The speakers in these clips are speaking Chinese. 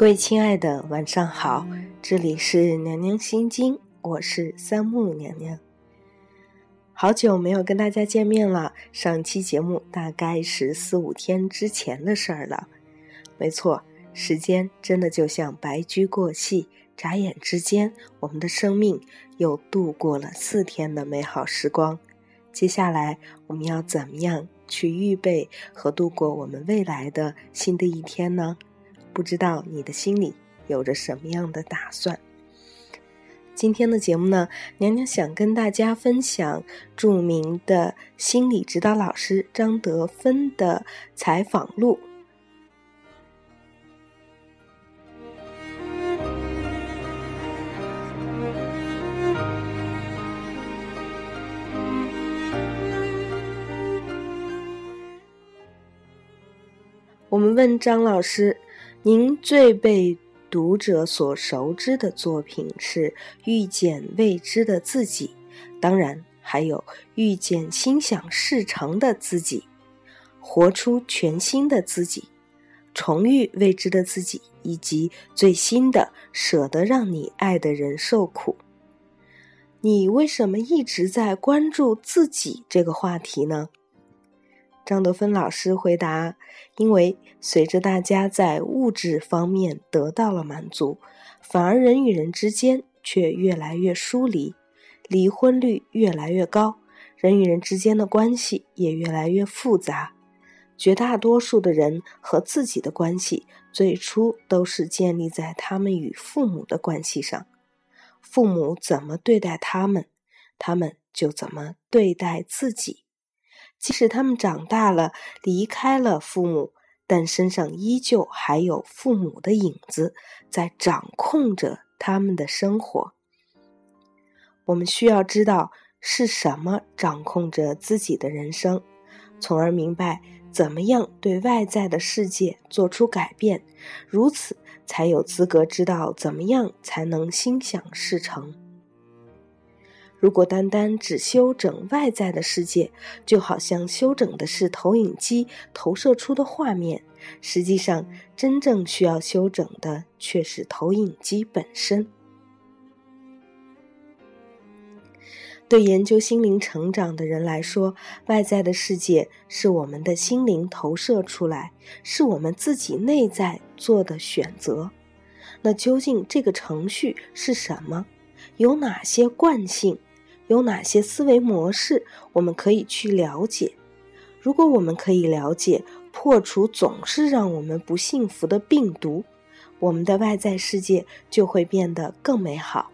各位亲爱的，晚上好，这里是娘娘心经，我是三木娘娘。好久没有跟大家见面了，上期节目大概是四五天之前的事儿了。没错，时间真的就像白驹过隙，眨眼之间，我们的生命又度过了四天的美好时光。接下来，我们要怎么样去预备和度过我们未来的新的一天呢？不知道你的心里有着什么样的打算？今天的节目呢，娘娘想跟大家分享著名的心理指导老师张德芬的采访录。我们问张老师。您最被读者所熟知的作品是《遇见未知的自己》，当然还有《遇见心想事成的自己》，活出全新的自己，重遇未知的自己，以及最新的《舍得让你爱的人受苦》。你为什么一直在关注自己这个话题呢？张德芬老师回答：“因为随着大家在物质方面得到了满足，反而人与人之间却越来越疏离，离婚率越来越高，人与人之间的关系也越来越复杂。绝大多数的人和自己的关系，最初都是建立在他们与父母的关系上。父母怎么对待他们，他们就怎么对待自己。”即使他们长大了，离开了父母，但身上依旧还有父母的影子在掌控着他们的生活。我们需要知道是什么掌控着自己的人生，从而明白怎么样对外在的世界做出改变，如此才有资格知道怎么样才能心想事成。如果单单只修整外在的世界，就好像修整的是投影机投射出的画面，实际上真正需要修整的却是投影机本身。对研究心灵成长的人来说，外在的世界是我们的心灵投射出来，是我们自己内在做的选择。那究竟这个程序是什么？有哪些惯性？有哪些思维模式我们可以去了解？如果我们可以了解、破除总是让我们不幸福的病毒，我们的外在世界就会变得更美好。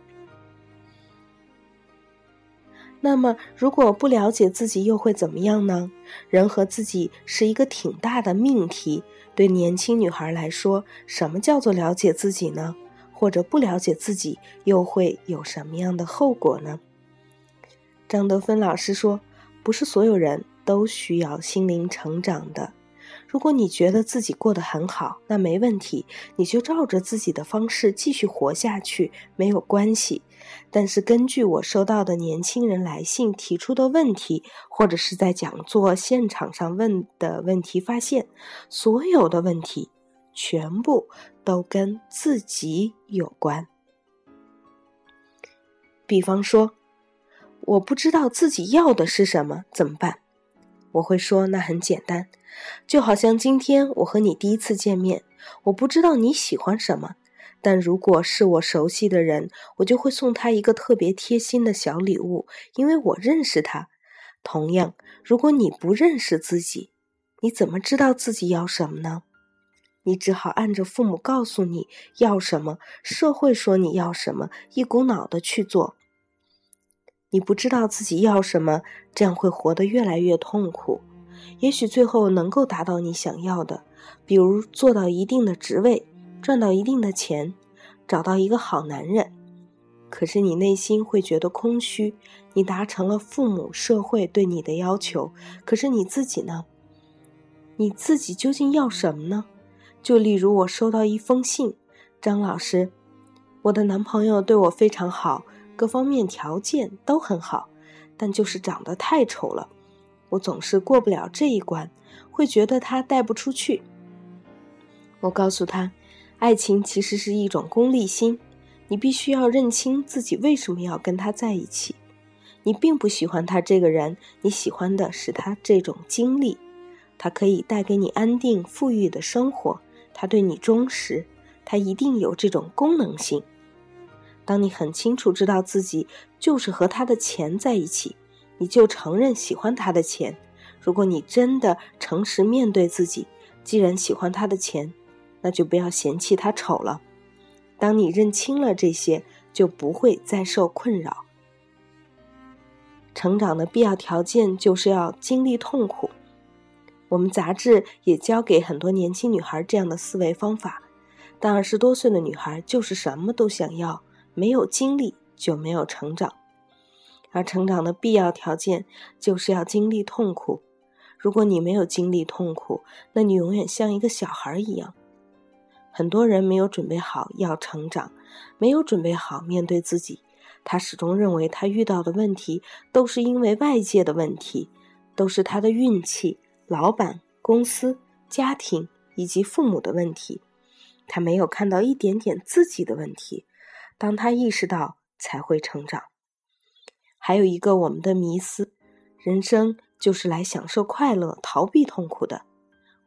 那么，如果不了解自己，又会怎么样呢？人和自己是一个挺大的命题。对年轻女孩来说，什么叫做了解自己呢？或者不了解自己，又会有什么样的后果呢？张德芬老师说：“不是所有人都需要心灵成长的。如果你觉得自己过得很好，那没问题，你就照着自己的方式继续活下去，没有关系。但是根据我收到的年轻人来信提出的问题，或者是在讲座现场上问的问题，发现所有的问题全部都跟自己有关。比方说。”我不知道自己要的是什么，怎么办？我会说那很简单，就好像今天我和你第一次见面，我不知道你喜欢什么，但如果是我熟悉的人，我就会送他一个特别贴心的小礼物，因为我认识他。同样，如果你不认识自己，你怎么知道自己要什么呢？你只好按着父母告诉你要什么，社会说你要什么，一股脑的去做。你不知道自己要什么，这样会活得越来越痛苦。也许最后能够达到你想要的，比如做到一定的职位，赚到一定的钱，找到一个好男人。可是你内心会觉得空虚。你达成了父母、社会对你的要求，可是你自己呢？你自己究竟要什么呢？就例如我收到一封信，张老师，我的男朋友对我非常好。各方面条件都很好，但就是长得太丑了，我总是过不了这一关，会觉得他带不出去。我告诉他，爱情其实是一种功利心，你必须要认清自己为什么要跟他在一起。你并不喜欢他这个人，你喜欢的是他这种经历。他可以带给你安定、富裕的生活，他对你忠实，他一定有这种功能性。当你很清楚知道自己就是和他的钱在一起，你就承认喜欢他的钱。如果你真的诚实面对自己，既然喜欢他的钱，那就不要嫌弃他丑了。当你认清了这些，就不会再受困扰。成长的必要条件就是要经历痛苦。我们杂志也教给很多年轻女孩这样的思维方法，但二十多岁的女孩就是什么都想要，没有经历就没有成长。而成长的必要条件就是要经历痛苦。如果你没有经历痛苦，那你永远像一个小孩一样。很多人没有准备好要成长，没有准备好面对自己。他始终认为他遇到的问题都是因为外界的问题，都是他的运气、老板、公司、家庭以及父母的问题。他没有看到一点点自己的问题。当他意识到，才会成长。还有一个我们的迷思：人生。就是来享受快乐、逃避痛苦的。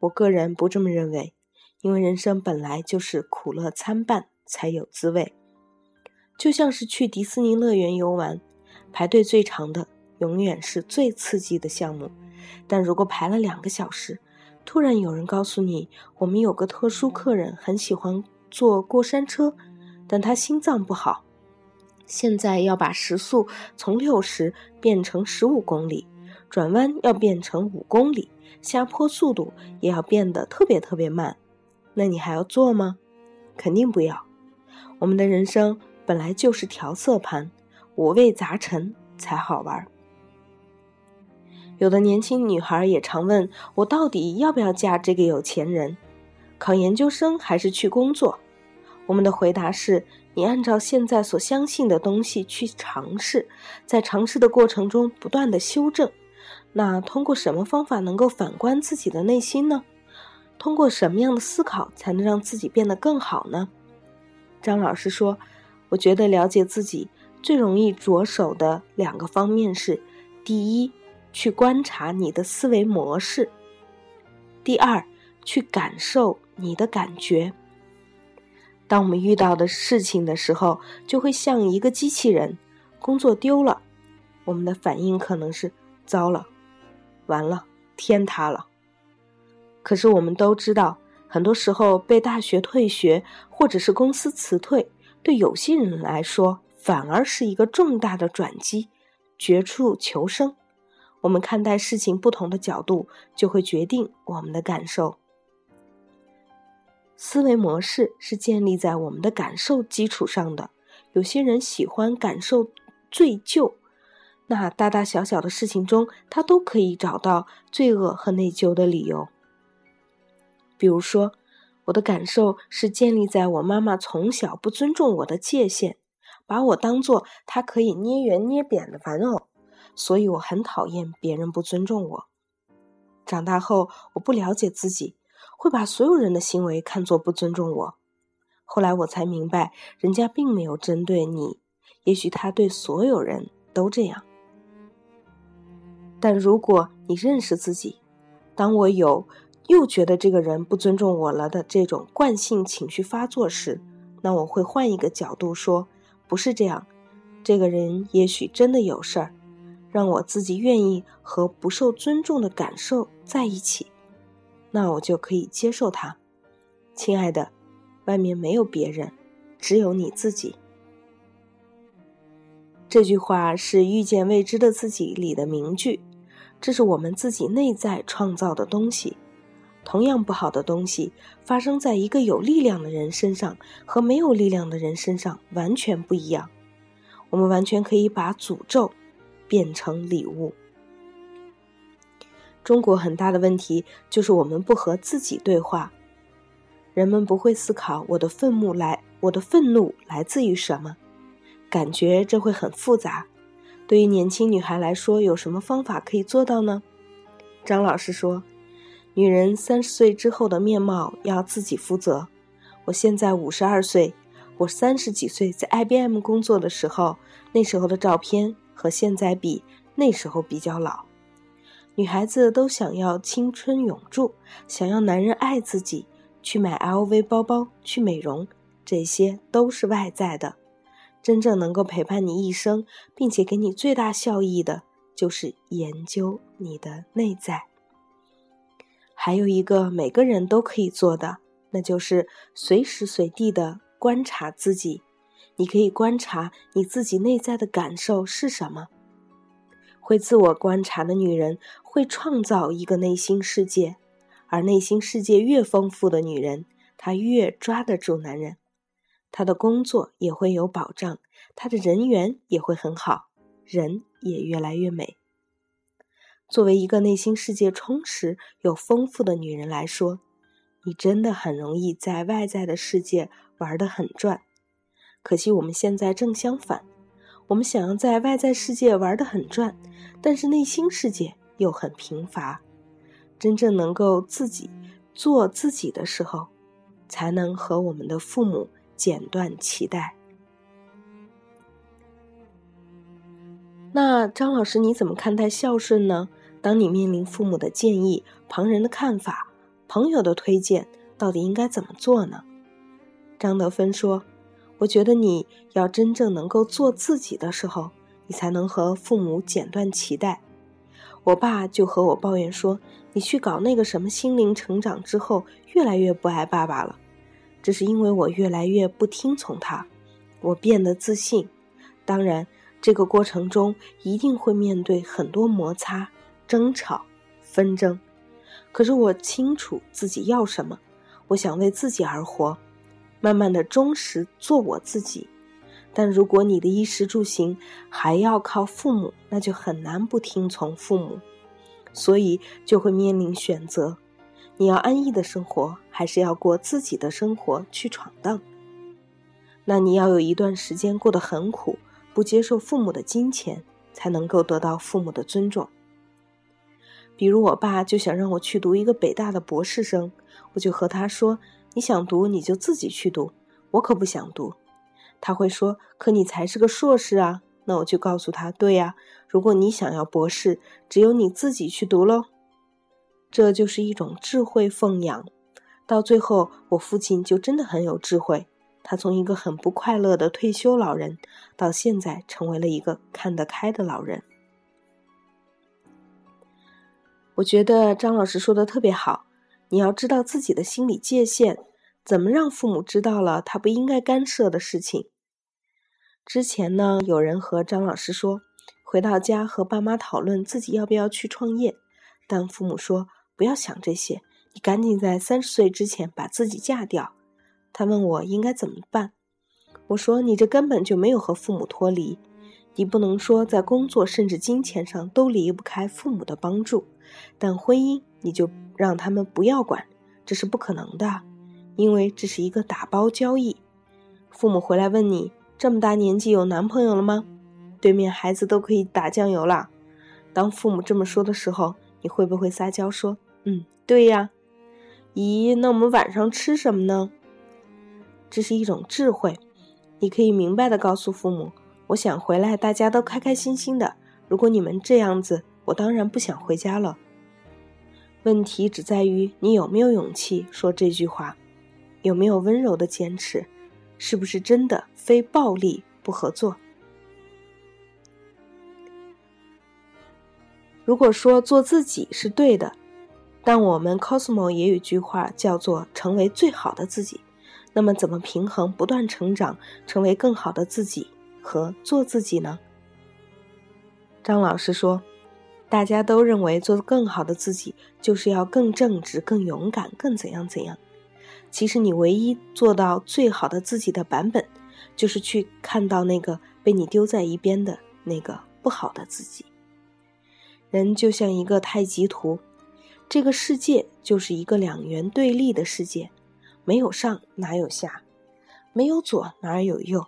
我个人不这么认为，因为人生本来就是苦乐参半才有滋味。就像是去迪士尼乐园游玩，排队最长的永远是最刺激的项目。但如果排了两个小时，突然有人告诉你，我们有个特殊客人很喜欢坐过山车，但他心脏不好，现在要把时速从六十变成十五公里。转弯要变成五公里，下坡速度也要变得特别特别慢，那你还要做吗？肯定不要。我们的人生本来就是调色盘，五味杂陈才好玩。有的年轻女孩也常问我，到底要不要嫁这个有钱人？考研究生还是去工作？我们的回答是：你按照现在所相信的东西去尝试，在尝试的过程中不断的修正。那通过什么方法能够反观自己的内心呢？通过什么样的思考才能让自己变得更好呢？张老师说：“我觉得了解自己最容易着手的两个方面是：第一，去观察你的思维模式；第二，去感受你的感觉。当我们遇到的事情的时候，就会像一个机器人，工作丢了，我们的反应可能是：糟了。”完了，天塌了。可是我们都知道，很多时候被大学退学或者是公司辞退，对有些人来说反而是一个重大的转机，绝处求生。我们看待事情不同的角度，就会决定我们的感受。思维模式是建立在我们的感受基础上的。有些人喜欢感受罪疚。那大大小小的事情中，他都可以找到罪恶和内疚的理由。比如说，我的感受是建立在我妈妈从小不尊重我的界限，把我当做她可以捏圆捏扁的玩偶，所以我很讨厌别人不尊重我。长大后，我不了解自己，会把所有人的行为看作不尊重我。后来我才明白，人家并没有针对你，也许他对所有人都这样。但如果你认识自己，当我有又觉得这个人不尊重我了的这种惯性情绪发作时，那我会换一个角度说，不是这样，这个人也许真的有事儿，让我自己愿意和不受尊重的感受在一起，那我就可以接受他。亲爱的，外面没有别人，只有你自己。这句话是《遇见未知的自己》里的名句。这是我们自己内在创造的东西，同样不好的东西发生在一个有力量的人身上和没有力量的人身上完全不一样。我们完全可以把诅咒变成礼物。中国很大的问题就是我们不和自己对话，人们不会思考我的愤怒来，我的愤怒来自于什么，感觉这会很复杂。对于年轻女孩来说，有什么方法可以做到呢？张老师说：“女人三十岁之后的面貌要自己负责。”我现在五十二岁，我三十几岁在 IBM 工作的时候，那时候的照片和现在比，那时候比较老。女孩子都想要青春永驻，想要男人爱自己，去买 LV 包包，去美容，这些都是外在的。真正能够陪伴你一生，并且给你最大效益的，就是研究你的内在。还有一个每个人都可以做的，那就是随时随地的观察自己。你可以观察你自己内在的感受是什么。会自我观察的女人会创造一个内心世界，而内心世界越丰富的女人，她越抓得住男人，她的工作也会有保障，她的人缘也会很好，人也越来越美。作为一个内心世界充实又丰富的女人来说，你真的很容易在外在的世界玩得很转。可惜我们现在正相反。我们想要在外在世界玩得很转，但是内心世界又很贫乏。真正能够自己做自己的时候，才能和我们的父母剪断脐带。那张老师，你怎么看待孝顺呢？当你面临父母的建议、旁人的看法、朋友的推荐，到底应该怎么做呢？张德芬说。我觉得你要真正能够做自己的时候，你才能和父母剪断脐带。我爸就和我抱怨说：“你去搞那个什么心灵成长之后，越来越不爱爸爸了。”这是因为我越来越不听从他，我变得自信。当然，这个过程中一定会面对很多摩擦、争吵、纷争。可是我清楚自己要什么，我想为自己而活。慢慢的忠实做我自己，但如果你的衣食住行还要靠父母，那就很难不听从父母，所以就会面临选择：你要安逸的生活，还是要过自己的生活去闯荡？那你要有一段时间过得很苦，不接受父母的金钱，才能够得到父母的尊重。比如我爸就想让我去读一个北大的博士生，我就和他说。你想读你就自己去读，我可不想读。他会说：“可你才是个硕士啊。”那我就告诉他：“对呀，如果你想要博士，只有你自己去读喽。”这就是一种智慧奉养。到最后，我父亲就真的很有智慧。他从一个很不快乐的退休老人，到现在成为了一个看得开的老人。我觉得张老师说的特别好。你要知道自己的心理界限，怎么让父母知道了他不应该干涉的事情。之前呢，有人和张老师说，回到家和爸妈讨论自己要不要去创业，但父母说不要想这些，你赶紧在三十岁之前把自己嫁掉。他问我应该怎么办，我说你这根本就没有和父母脱离，你不能说在工作甚至金钱上都离不开父母的帮助，但婚姻你就。让他们不要管，这是不可能的，因为这是一个打包交易。父母回来问你，这么大年纪有男朋友了吗？对面孩子都可以打酱油了。当父母这么说的时候，你会不会撒娇说：“嗯，对呀。”咦，那我们晚上吃什么呢？这是一种智慧，你可以明白的告诉父母：“我想回来，大家都开开心心的。如果你们这样子，我当然不想回家了。”问题只在于你有没有勇气说这句话，有没有温柔的坚持，是不是真的非暴力不合作？如果说做自己是对的，但我们 Cosmo 也有句话叫做“成为最好的自己”，那么怎么平衡不断成长，成为更好的自己和做自己呢？张老师说。大家都认为做更好的自己就是要更正直、更勇敢、更怎样怎样。其实你唯一做到最好的自己的版本，就是去看到那个被你丢在一边的那个不好的自己。人就像一个太极图，这个世界就是一个两元对立的世界，没有上哪有下，没有左哪有右，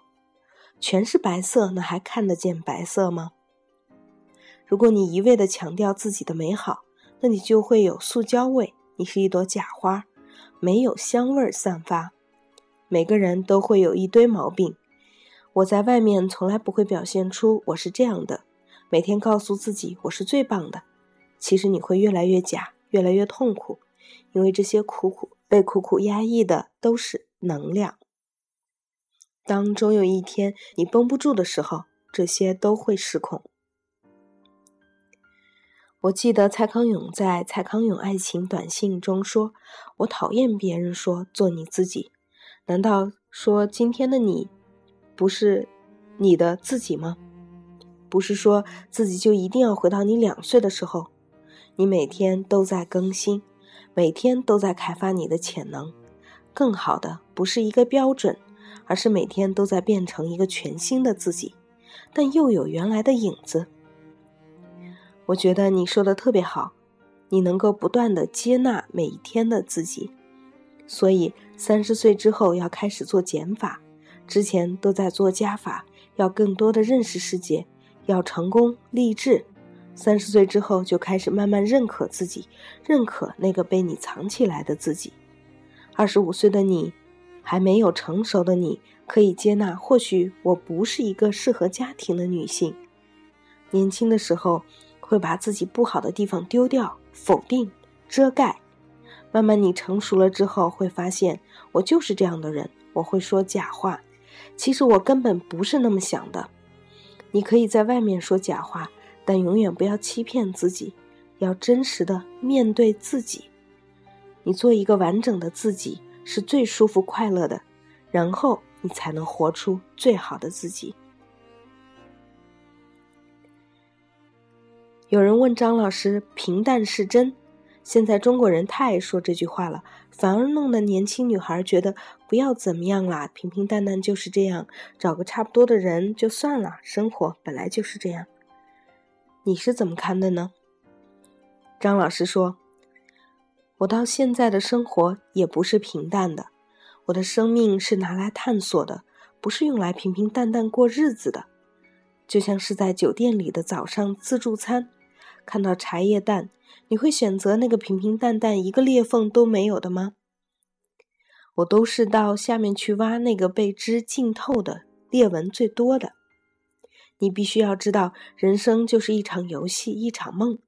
全是白色，那还看得见白色吗？如果你一味的强调自己的美好，那你就会有塑胶味，你是一朵假花，没有香味散发。每个人都会有一堆毛病。我在外面从来不会表现出我是这样的，每天告诉自己我是最棒的。其实你会越来越假，越来越痛苦，因为这些苦苦被苦苦压抑的都是能量。当终有一天你绷不住的时候，这些都会失控。我记得蔡康永在《蔡康永爱情短信》中说：“我讨厌别人说做你自己。难道说今天的你不是你的自己吗？不是说自己就一定要回到你两岁的时候？你每天都在更新，每天都在开发你的潜能。更好的不是一个标准，而是每天都在变成一个全新的自己，但又有原来的影子。”我觉得你说的特别好，你能够不断的接纳每一天的自己，所以三十岁之后要开始做减法，之前都在做加法，要更多的认识世界，要成功励志。三十岁之后就开始慢慢认可自己，认可那个被你藏起来的自己。二十五岁的你，还没有成熟的你，可以接纳，或许我不是一个适合家庭的女性。年轻的时候。会把自己不好的地方丢掉、否定、遮盖。慢慢你成熟了之后，会发现我就是这样的人。我会说假话，其实我根本不是那么想的。你可以在外面说假话，但永远不要欺骗自己，要真实的面对自己。你做一个完整的自己是最舒服、快乐的，然后你才能活出最好的自己。有人问张老师：“平淡是真？”现在中国人太爱说这句话了，反而弄得年轻女孩觉得不要怎么样啦，平平淡淡就是这样，找个差不多的人就算了。生活本来就是这样，你是怎么看的呢？张老师说：“我到现在的生活也不是平淡的，我的生命是拿来探索的，不是用来平平淡淡过日子的，就像是在酒店里的早上自助餐。”看到茶叶蛋，你会选择那个平平淡淡、一个裂缝都没有的吗？我都是到下面去挖那个被汁浸透的、裂纹最多的。你必须要知道，人生就是一场游戏，一场梦，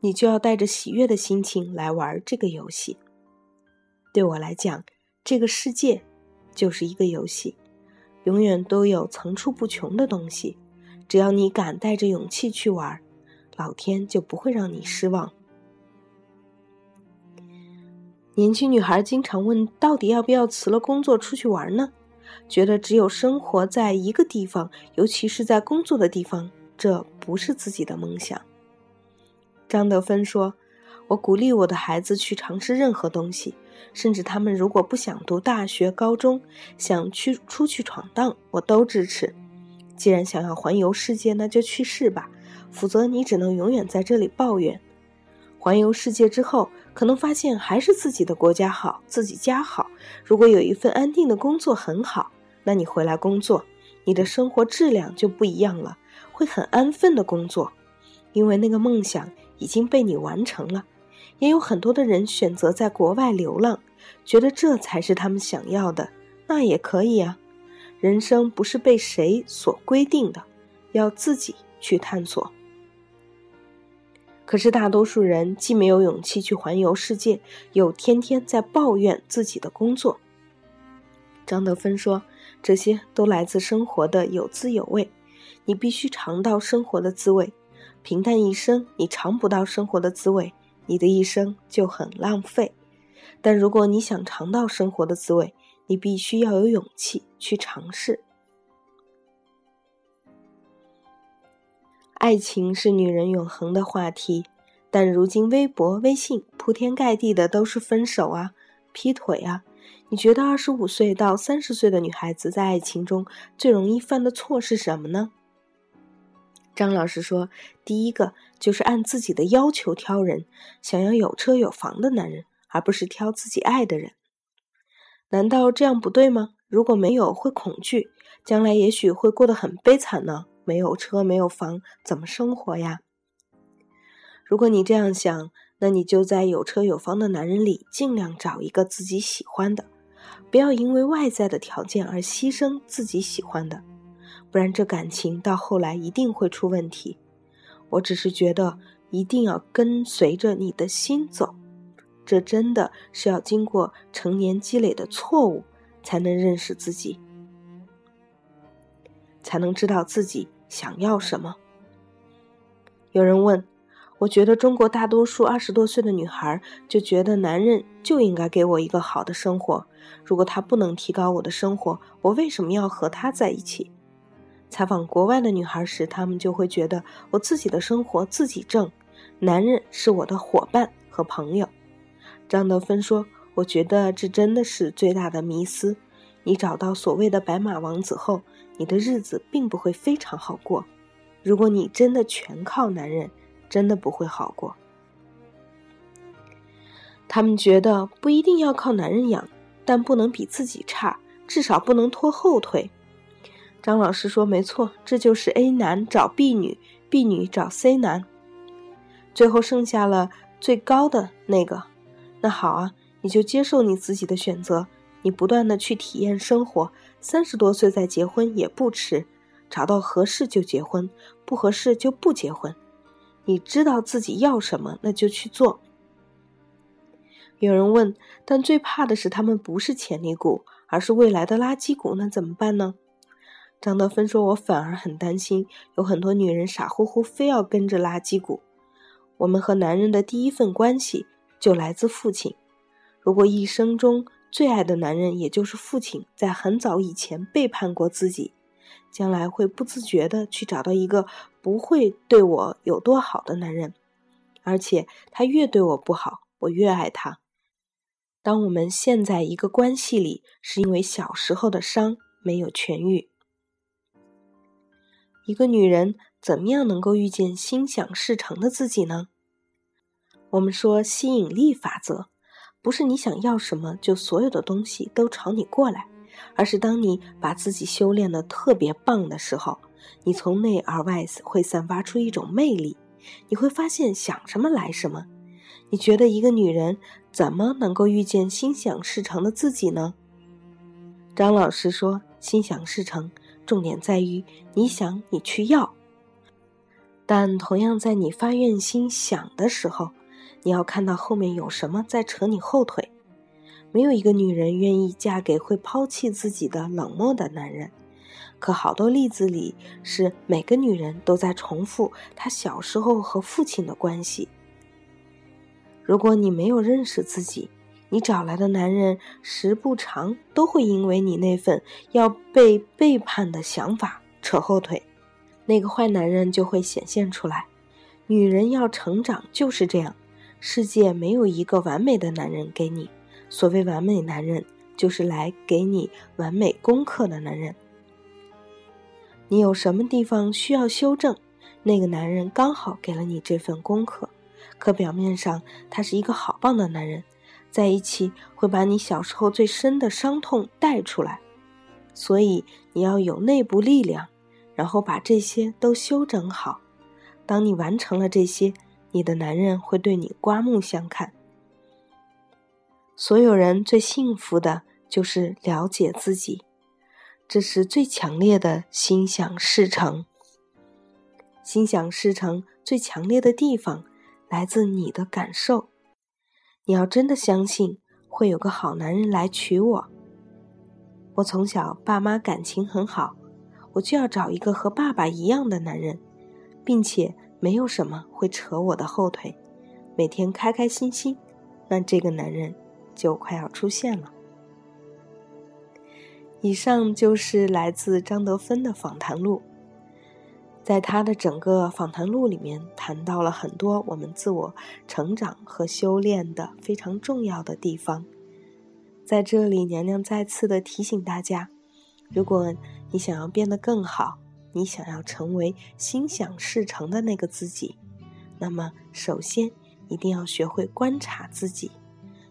你就要带着喜悦的心情来玩这个游戏。对我来讲，这个世界就是一个游戏，永远都有层出不穷的东西，只要你敢带着勇气去玩。老天就不会让你失望。年轻女孩经常问：到底要不要辞了工作出去玩呢？觉得只有生活在一个地方，尤其是在工作的地方，这不是自己的梦想。张德芬说：“我鼓励我的孩子去尝试任何东西，甚至他们如果不想读大学、高中，想去出去闯荡，我都支持。既然想要环游世界，那就去试吧。”否则，你只能永远在这里抱怨。环游世界之后，可能发现还是自己的国家好，自己家好。如果有一份安定的工作很好，那你回来工作，你的生活质量就不一样了，会很安分的工作，因为那个梦想已经被你完成了。也有很多的人选择在国外流浪，觉得这才是他们想要的，那也可以啊。人生不是被谁所规定的，要自己去探索。可是大多数人既没有勇气去环游世界，又天天在抱怨自己的工作。张德芬说：“这些都来自生活的有滋有味，你必须尝到生活的滋味。平淡一生，你尝不到生活的滋味，你的一生就很浪费。但如果你想尝到生活的滋味，你必须要有勇气去尝试。”爱情是女人永恒的话题，但如今微博、微信铺天盖地的都是分手啊、劈腿啊。你觉得二十五岁到三十岁的女孩子在爱情中最容易犯的错是什么呢？张老师说，第一个就是按自己的要求挑人，想要有车有房的男人，而不是挑自己爱的人。难道这样不对吗？如果没有，会恐惧，将来也许会过得很悲惨呢。没有车，没有房，怎么生活呀？如果你这样想，那你就在有车有房的男人里尽量找一个自己喜欢的，不要因为外在的条件而牺牲自己喜欢的，不然这感情到后来一定会出问题。我只是觉得一定要跟随着你的心走，这真的是要经过成年积累的错误，才能认识自己，才能知道自己想要什么。有人问。我觉得中国大多数二十多岁的女孩就觉得男人就应该给我一个好的生活，如果他不能提高我的生活，我为什么要和他在一起？采访国外的女孩时，她们就会觉得我自己的生活自己挣，男人是我的伙伴和朋友。张德芬说：“我觉得这真的是最大的迷思。你找到所谓的白马王子后，你的日子并不会非常好过。如果你真的全靠男人。”真的不会好过。他们觉得不一定要靠男人养，但不能比自己差，至少不能拖后腿。张老师说：“没错，这就是 A 男找 B 女，B 女找 C 男，最后剩下了最高的那个。那好啊，你就接受你自己的选择，你不断的去体验生活，三十多岁再结婚也不迟，找到合适就结婚，不合适就不结婚。”你知道自己要什么，那就去做。有人问，但最怕的是他们不是潜力股，而是未来的垃圾股，那怎么办呢？张德芬说：“我反而很担心，有很多女人傻乎乎非要跟着垃圾股。我们和男人的第一份关系就来自父亲。如果一生中最爱的男人，也就是父亲，在很早以前背叛过自己。”将来会不自觉的去找到一个不会对我有多好的男人，而且他越对我不好，我越爱他。当我们陷在一个关系里，是因为小时候的伤没有痊愈。一个女人怎么样能够遇见心想事成的自己呢？我们说吸引力法则，不是你想要什么就所有的东西都朝你过来。而是当你把自己修炼的特别棒的时候，你从内而外会散发出一种魅力。你会发现想什么来什么。你觉得一个女人怎么能够遇见心想事成的自己呢？张老师说，心想事成，重点在于你想你去要。但同样在你发愿心想的时候，你要看到后面有什么在扯你后腿。没有一个女人愿意嫁给会抛弃自己的冷漠的男人，可好多例子里是每个女人都在重复她小时候和父亲的关系。如果你没有认识自己，你找来的男人时不常都会因为你那份要被背叛的想法扯后腿，那个坏男人就会显现出来。女人要成长就是这样，世界没有一个完美的男人给你。所谓完美男人，就是来给你完美功课的男人。你有什么地方需要修正，那个男人刚好给了你这份功课。可表面上他是一个好棒的男人，在一起会把你小时候最深的伤痛带出来。所以你要有内部力量，然后把这些都修整好。当你完成了这些，你的男人会对你刮目相看。所有人最幸福的就是了解自己，这是最强烈的心想事成。心想事成最强烈的地方来自你的感受。你要真的相信会有个好男人来娶我。我从小爸妈感情很好，我就要找一个和爸爸一样的男人，并且没有什么会扯我的后腿，每天开开心心。那这个男人。就快要出现了。以上就是来自张德芬的访谈录，在他的整个访谈录里面谈到了很多我们自我成长和修炼的非常重要的地方。在这里，娘娘再次的提醒大家：如果你想要变得更好，你想要成为心想事成的那个自己，那么首先一定要学会观察自己。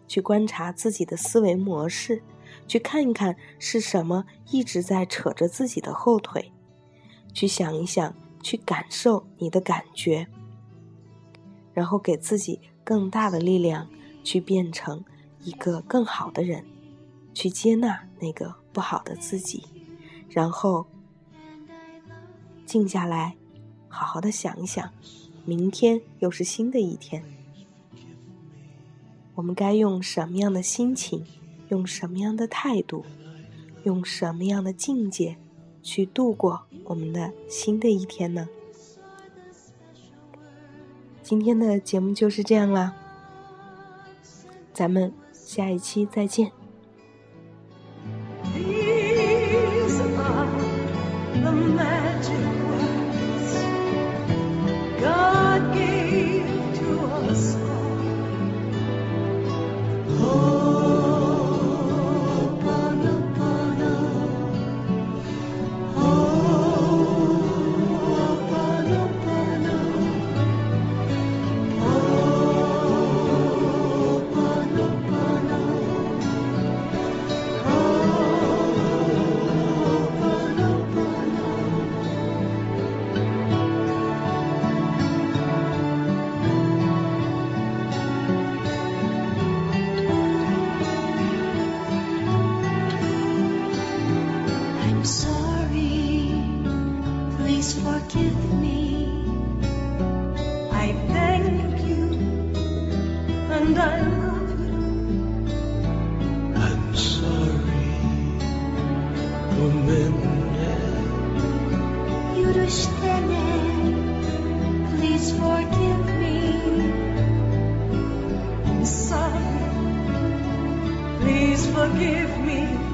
去观察自己的思维模式，去看一看是什么一直在扯着自己的后腿，去想一想，去感受你的感觉，然后给自己更大的力量，去变成一个更好的人，去接纳那个不好的自己，然后静下来，好好的想一想，明天又是新的一天，我们该用什么样的心情，用什么样的态度，用什么样的境界去度过我们的新的一天呢？今天的节目就是这样啦，咱们下一期再见。forgive me.